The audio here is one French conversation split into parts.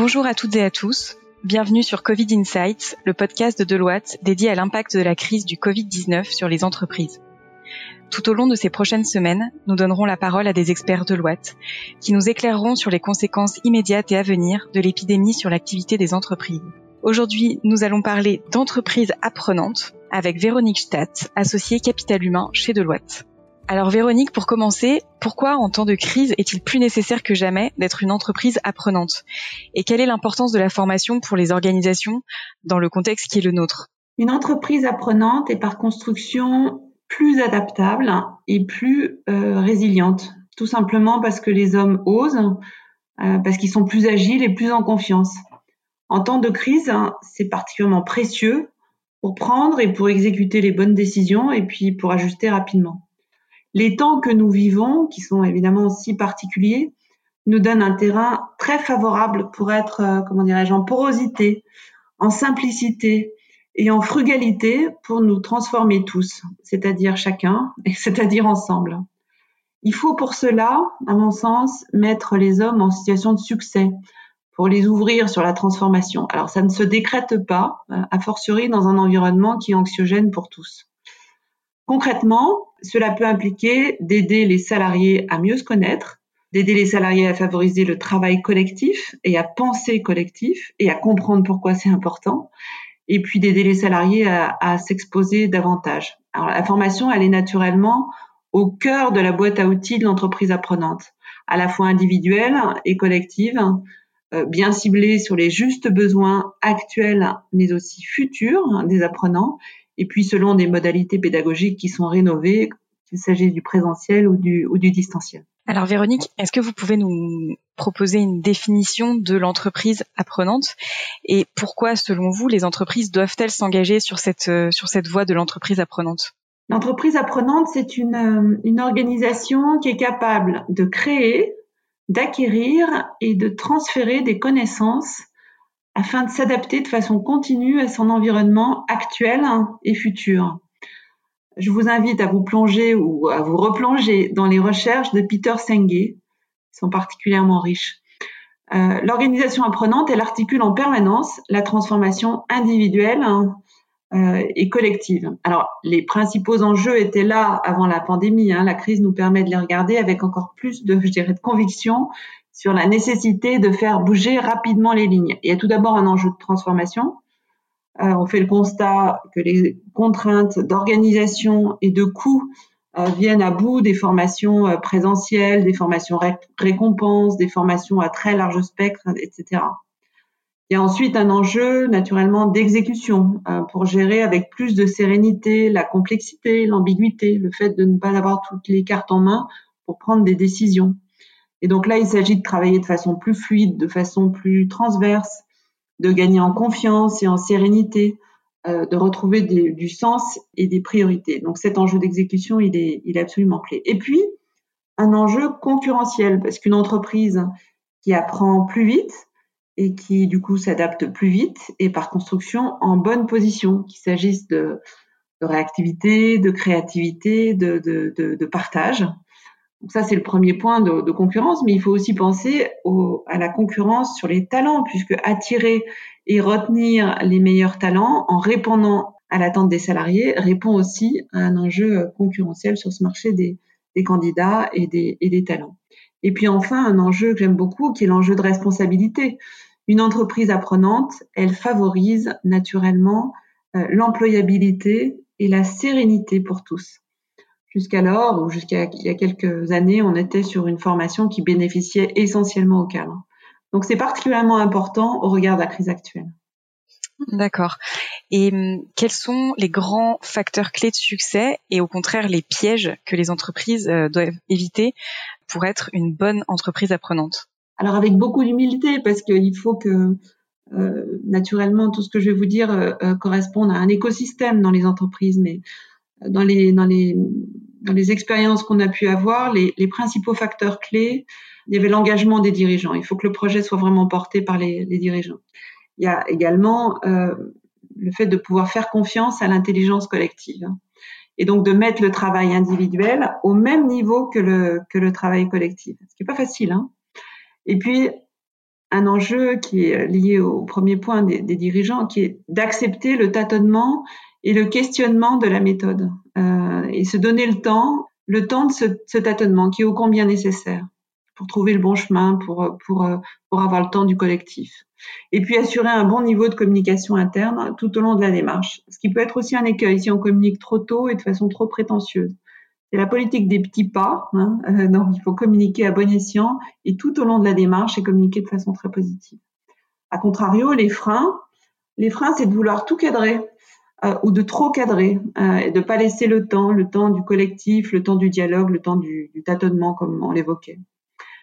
Bonjour à toutes et à tous. Bienvenue sur Covid Insights, le podcast de Deloitte dédié à l'impact de la crise du Covid-19 sur les entreprises. Tout au long de ces prochaines semaines, nous donnerons la parole à des experts Deloitte qui nous éclaireront sur les conséquences immédiates et à venir de l'épidémie sur l'activité des entreprises. Aujourd'hui, nous allons parler d'entreprises apprenantes avec Véronique Stadt, associée capital humain chez Deloitte. Alors Véronique, pour commencer, pourquoi en temps de crise est-il plus nécessaire que jamais d'être une entreprise apprenante? Et quelle est l'importance de la formation pour les organisations dans le contexte qui est le nôtre? Une entreprise apprenante est par construction plus adaptable et plus euh, résiliente, tout simplement parce que les hommes osent, euh, parce qu'ils sont plus agiles et plus en confiance. En temps de crise, c'est particulièrement précieux pour prendre et pour exécuter les bonnes décisions et puis pour ajuster rapidement. Les temps que nous vivons, qui sont évidemment si particuliers, nous donnent un terrain très favorable pour être, euh, comment dirais-je, en porosité, en simplicité et en frugalité pour nous transformer tous, c'est-à-dire chacun, et c'est-à-dire ensemble. Il faut pour cela, à mon sens, mettre les hommes en situation de succès, pour les ouvrir sur la transformation. Alors ça ne se décrète pas, euh, a fortiori dans un environnement qui est anxiogène pour tous. Concrètement, cela peut impliquer d'aider les salariés à mieux se connaître, d'aider les salariés à favoriser le travail collectif et à penser collectif et à comprendre pourquoi c'est important, et puis d'aider les salariés à, s'exposer davantage. La formation, elle est naturellement au cœur de la boîte à outils de l'entreprise apprenante, à la fois individuelle et collective, euh, bien ciblé sur les justes besoins actuels, mais aussi futurs des apprenants, et puis selon des modalités pédagogiques qui sont rénovées, qu'il s'agisse du présentiel ou du, ou du distanciel. Alors Véronique, est-ce que vous pouvez nous proposer une définition de l'entreprise apprenante? Et pourquoi, selon vous, les entreprises doivent-elles s'engager sur cette, euh, sur cette voie de l'entreprise apprenante? L'entreprise apprenante, c'est une, euh, une organisation qui est capable de créer, d'acquérir et de transférer des connaissances afin de s'adapter de façon continue à son environnement actuel et futur. Je vous invite à vous plonger ou à vous replonger dans les recherches de Peter Senge, qui sont particulièrement riches. Euh, L'organisation apprenante, elle articule en permanence la transformation individuelle euh, et collective. Alors, les principaux enjeux étaient là avant la pandémie. Hein. La crise nous permet de les regarder avec encore plus de, je dirais, de conviction sur la nécessité de faire bouger rapidement les lignes. Il y a tout d'abord un enjeu de transformation. Euh, on fait le constat que les contraintes d'organisation et de coûts euh, viennent à bout des formations euh, présentielles, des formations récompenses, des formations à très large spectre, etc. Il y a ensuite un enjeu naturellement d'exécution pour gérer avec plus de sérénité la complexité, l'ambiguïté, le fait de ne pas avoir toutes les cartes en main pour prendre des décisions. Et donc là, il s'agit de travailler de façon plus fluide, de façon plus transverse, de gagner en confiance et en sérénité, euh, de retrouver du sens et des priorités. Donc cet enjeu d'exécution, il est, absolument clé. Et puis, un enjeu concurrentiel, parce qu'une entreprise qui apprend plus vite, et qui du coup s'adapte plus vite et par construction en bonne position, qu'il s'agisse de, réactivité, de créativité, de, partage. Donc ça, c'est le premier point de, concurrence, mais il faut aussi penser à la concurrence sur les talents, puisque attirer et retenir les meilleurs talents en répondant à l'attente des salariés répond aussi à un enjeu concurrentiel sur ce marché des, des candidats et des, et des talents. Et puis enfin, un enjeu que j'aime beaucoup, qui est l'enjeu de responsabilité. Une entreprise apprenante, elle favorise naturellement euh, l'employabilité et la sérénité pour tous. Jusqu'alors, ou jusqu'à il y a quelques années, on était sur une formation qui bénéficiait essentiellement au cadre. Donc c'est particulièrement important au regard de la crise actuelle. D'accord. Et hum, quels sont les grands facteurs clés de succès et au contraire les pièges que les entreprises euh, doivent éviter pour être une bonne entreprise apprenante? Alors avec beaucoup d'humilité, parce qu'il faut que euh, naturellement tout ce que je vais vous dire euh, euh, corresponde à un écosystème dans les entreprises, mais dans les dans les dans les expériences qu'on a pu avoir, les, les, principaux facteurs clés, il y avait l'engagement des dirigeants. Il faut que le projet soit vraiment porté par les, dirigeants. Il y a également le fait de pouvoir faire confiance à l'intelligence collective et donc de mettre le travail individuel au même niveau que le que le travail collectif. Ce qui est pas facile, hein et puis, un enjeu qui est lié au premier point des, dirigeants, qui est d'accepter le tâtonnement et le questionnement de la méthode euh, et se donner le temps, le temps de ce, ce, tâtonnement qui est ô combien nécessaire pour trouver le bon chemin, pour, pour, pour avoir le temps du collectif. Et puis assurer un bon niveau de communication interne tout au long de la démarche, ce qui peut être aussi un écueil si on communique trop tôt et de façon trop prétentieuse. C'est la politique des petits pas, hein, euh, donc il faut communiquer à bon escient et tout au long de la démarche et communiquer de façon très positive. A contrario, les freins, les freins, c'est de vouloir tout cadrer euh, ou de trop cadrer euh, et de pas laisser le temps, le temps du collectif, le temps du dialogue, le temps du, du tâtonnement, comme on l'évoquait.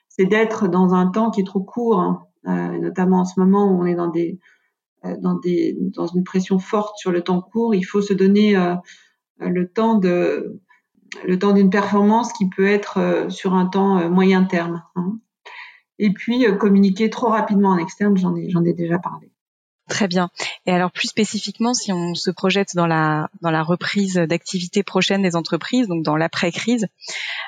C'est d'être dans un temps qui est trop court, hein, euh, notamment en ce moment où on est dans des euh, dans des dans une pression forte sur le temps court. Il faut se donner le temps le temps d'une performance qui peut être euh, sur un temps euh, moyen terme. Hein. Et puis euh, communiquer trop rapidement en externe, j'en ai, j'en ai déjà parlé. Très bien. Et alors plus spécifiquement, si on se projette dans la reprise d'activité prochaine des entreprises, donc dans l'après-crise,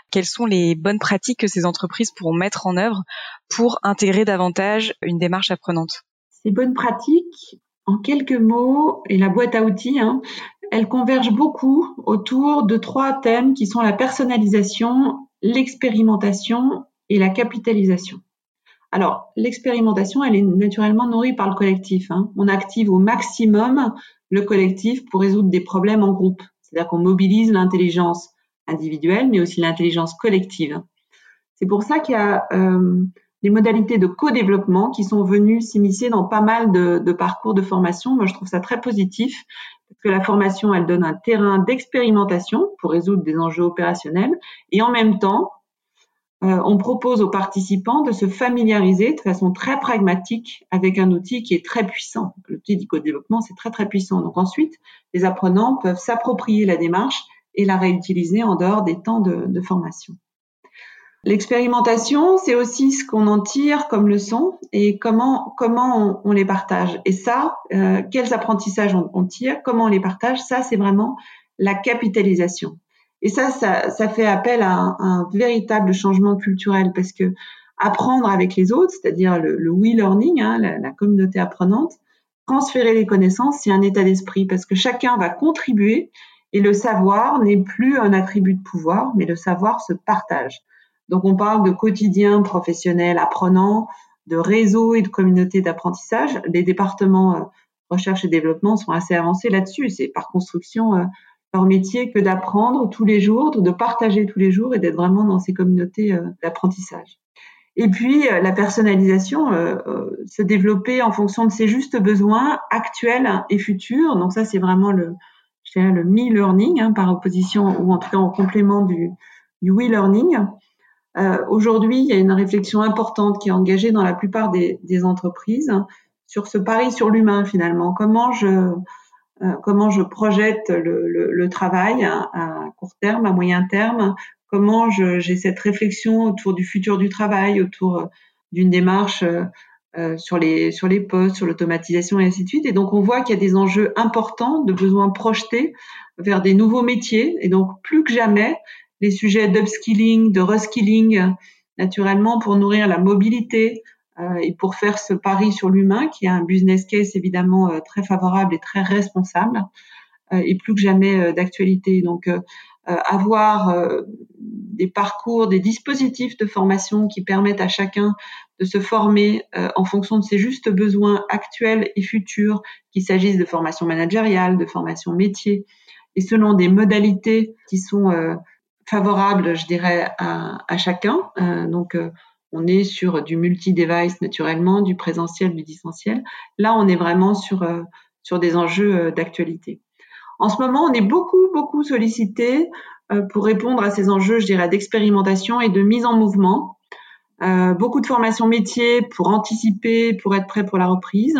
quelles sont les bonnes pratiques que ces entreprises pourront mettre en œuvre pour intégrer davantage une démarche apprenante? Ces bonnes pratiques, en quelques mots, et la boîte à outils, hein, elles convergent beaucoup autour de trois thèmes qui sont la personnalisation, l'expérimentation et la capitalisation. Alors, l'expérimentation, elle est naturellement nourrie par le collectif. Hein. On active au maximum le collectif pour résoudre des problèmes en groupe. C'est-à-dire qu'on mobilise l'intelligence individuelle, mais aussi l'intelligence collective. C'est pour ça qu'il y a euh, des modalités de co-développement qui sont venues s'immiscer dans pas mal de, de, parcours de formation. Moi, je trouve ça très positif parce que la formation, elle donne un terrain d'expérimentation pour résoudre des enjeux opérationnels et en même temps, euh, on propose aux participants de se familiariser de façon très pragmatique avec un outil qui est très puissant. L'outil d'éco-développement, c'est très très puissant. Donc ensuite, les apprenants peuvent s'approprier la démarche et la réutiliser en dehors des temps de, de formation. L'expérimentation, c'est aussi ce qu'on en tire comme leçon et comment comment on, les partage. Et ça, euh, quels apprentissages on, tire, comment on les partage, ça c'est vraiment la capitalisation. Et ça, ça, ça fait appel à un, véritable changement culturel parce que apprendre avec les autres, c'est-à-dire le, le we learning, hein, la, la communauté apprenante, transférer les connaissances, c'est un état d'esprit parce que chacun va contribuer et le savoir n'est plus un attribut de pouvoir, mais le savoir se partage. Donc on parle de quotidien professionnel apprenant, de réseau et de communauté d'apprentissage. Les départements euh, recherche et développement sont assez avancés là-dessus. C'est par construction euh, leur métier que d'apprendre tous les jours, de partager tous les jours et d'être vraiment dans ces communautés euh, d'apprentissage. Et puis la personnalisation, se développer en fonction de ses justes besoins actuels et futurs. Donc ça, c'est vraiment le, le me-learning hein, par opposition ou en tout cas en complément du, du we-learning. Euh, aujourd'hui, il y a une réflexion importante qui est engagée dans la plupart des, entreprises sur ce pari sur l'humain finalement. Comment je euh, comment je projette le, travail à, court terme, à moyen terme, comment j'ai cette réflexion autour du futur du travail, autour d'une démarche euh, sur les sur les postes, sur l'automatisation et ainsi de suite. Et donc on voit qu'il y a des enjeux importants de besoins projetés vers des nouveaux métiers. Et donc plus que jamais, les sujets d'upskilling, de reskilling, naturellement pour nourrir la mobilité euh, et pour faire ce pari sur l'humain, qui a un business case évidemment euh, très favorable et très responsable, euh, et plus que jamais d'actualité. Donc avoir des parcours, des dispositifs de formation qui permettent à chacun de se former en fonction de ses justes besoins actuels et futurs, qu'il s'agisse de formation managériale, de formation métier, et selon des modalités qui sont favorable, je dirais, à, chacun. Euh, donc, euh, on est sur du multi-device naturellement, du présentiel, du distanciel. Là, on est vraiment sur, euh, sur des enjeux d'actualité. En ce moment, on est beaucoup, beaucoup sollicité pour répondre à ces enjeux, je dirais, d'expérimentation et de mise en mouvement. Euh, beaucoup de formations métiers pour anticiper, pour être prêt pour la reprise.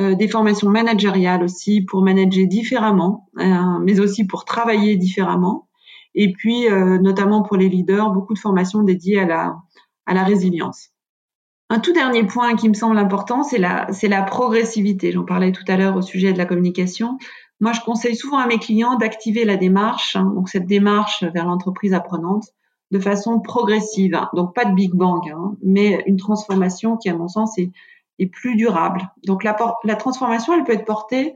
Euh, des formations managériales aussi pour manager différemment, mais aussi pour travailler différemment et puis euh, notamment pour les leaders, beaucoup de formations dédiées à la, à la résilience. Un tout dernier point qui me semble important, c'est la, la progressivité. J'en parlais tout à l'heure au sujet de la communication. Moi, je conseille souvent à mes clients d'activer la démarche, hein, donc cette démarche vers l'entreprise apprenante, de façon progressive. Donc pas de Big Bang, hein, mais une transformation qui, à mon sens, est, est plus durable. Donc la, la, transformation, elle peut être portée,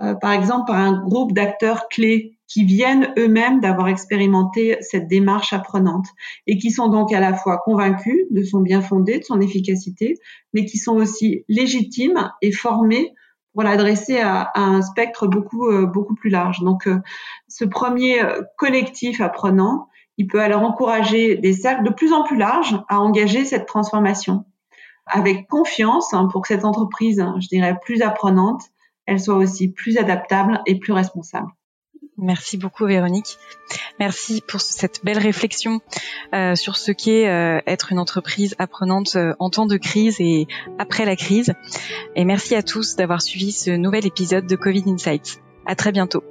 euh, par exemple, par un groupe d'acteurs clés qui viennent eux-mêmes d'avoir expérimenté cette démarche apprenante et qui sont donc à la fois convaincus de son bien fondé, de son efficacité, mais qui sont aussi légitimes et formés pour l'adresser à, un spectre beaucoup euh, beaucoup plus large. Donc, euh, ce premier euh, collectif apprenant, il peut alors encourager des cercles de plus en plus larges à engager cette transformation avec confiance hein, pour que cette entreprise, hein, je dirais, plus apprenante, elle soit aussi plus adaptable et plus responsable. Merci beaucoup Véronique. Merci pour cette belle réflexion euh, sur ce qu'est euh, être une entreprise apprenante euh, en temps de crise et après la crise. Et merci à tous d'avoir suivi ce nouvel épisode de Covid Insights. À très bientôt.